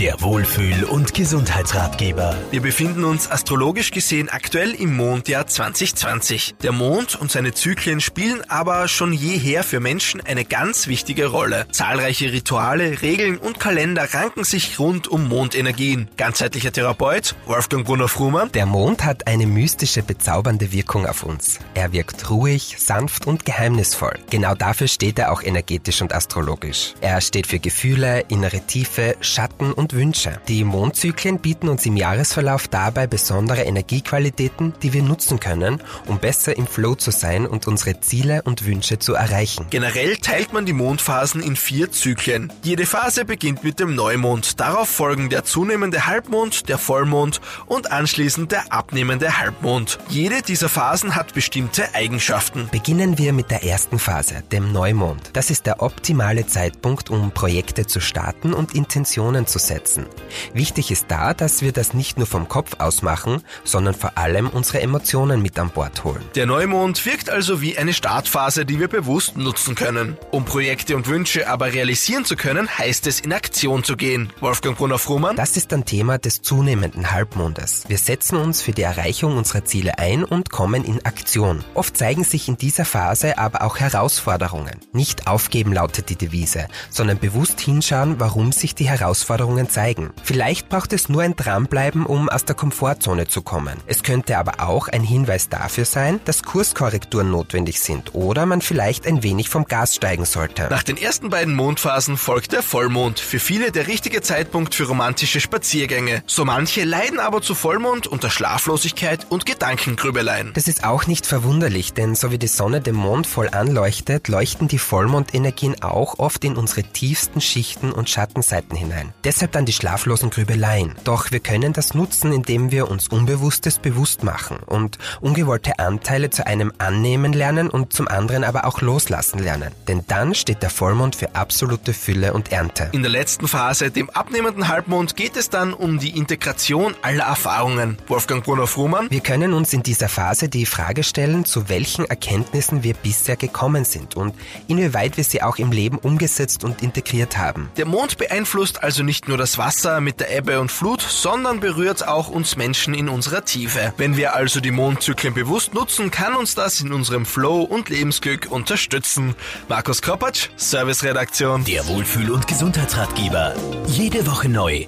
Der Wohlfühl- und Gesundheitsratgeber. Wir befinden uns astrologisch gesehen aktuell im Mondjahr 2020. Der Mond und seine Zyklen spielen aber schon jeher für Menschen eine ganz wichtige Rolle. Zahlreiche Rituale, Regeln und Kalender ranken sich rund um Mondenergien. Ganzheitlicher Therapeut Wolfgang Brunner Frumann. Der Mond hat eine mystische, bezaubernde Wirkung auf uns. Er wirkt ruhig, sanft und geheimnisvoll. Genau dafür steht er auch energetisch und astrologisch. Er steht für Gefühle, innere Tiefe, Schatten und Wünsche. Die Mondzyklen bieten uns im Jahresverlauf dabei besondere Energiequalitäten, die wir nutzen können, um besser im Flow zu sein und unsere Ziele und Wünsche zu erreichen. Generell teilt man die Mondphasen in vier Zyklen. Jede Phase beginnt mit dem Neumond. Darauf folgen der zunehmende Halbmond, der Vollmond und anschließend der abnehmende Halbmond. Jede dieser Phasen hat bestimmte Eigenschaften. Beginnen wir mit der ersten Phase, dem Neumond. Das ist der optimale Zeitpunkt, um Projekte zu starten und Intentionen zu setzen setzen. Wichtig ist da, dass wir das nicht nur vom Kopf aus machen, sondern vor allem unsere Emotionen mit an Bord holen. Der Neumond wirkt also wie eine Startphase, die wir bewusst nutzen können. Um Projekte und Wünsche aber realisieren zu können, heißt es in Aktion zu gehen. Wolfgang Brunner-Frumann? Das ist ein Thema des zunehmenden Halbmondes. Wir setzen uns für die Erreichung unserer Ziele ein und kommen in Aktion. Oft zeigen sich in dieser Phase aber auch Herausforderungen. Nicht aufgeben lautet die Devise, sondern bewusst hinschauen, warum sich die Herausforderungen zeigen. Vielleicht braucht es nur ein Dranbleiben, um aus der Komfortzone zu kommen. Es könnte aber auch ein Hinweis dafür sein, dass Kurskorrekturen notwendig sind oder man vielleicht ein wenig vom Gas steigen sollte. Nach den ersten beiden Mondphasen folgt der Vollmond. Für viele der richtige Zeitpunkt für romantische Spaziergänge. So manche leiden aber zu Vollmond unter Schlaflosigkeit und Gedankengrübeleien. Das ist auch nicht verwunderlich, denn so wie die Sonne dem Mond voll anleuchtet, leuchten die Vollmondenergien auch oft in unsere tiefsten Schichten und Schattenseiten hinein. Deshalb dann die schlaflosen Grübeleien. Doch wir können das nutzen, indem wir uns Unbewusstes bewusst machen und ungewollte Anteile zu einem annehmen lernen und zum anderen aber auch loslassen lernen. Denn dann steht der Vollmond für absolute Fülle und Ernte. In der letzten Phase, dem abnehmenden Halbmond, geht es dann um die Integration aller Erfahrungen. Wolfgang Brunner-Frumann? Wir können uns in dieser Phase die Frage stellen, zu welchen Erkenntnissen wir bisher gekommen sind und inwieweit wir sie auch im Leben umgesetzt und integriert haben. Der Mond beeinflusst also nicht nur das Wasser mit der Ebbe und Flut, sondern berührt auch uns Menschen in unserer Tiefe. Wenn wir also die Mondzyklen bewusst nutzen, kann uns das in unserem Flow und Lebensglück unterstützen. Markus Kropatsch, Serviceredaktion. Der Wohlfühl- und Gesundheitsratgeber. Jede Woche neu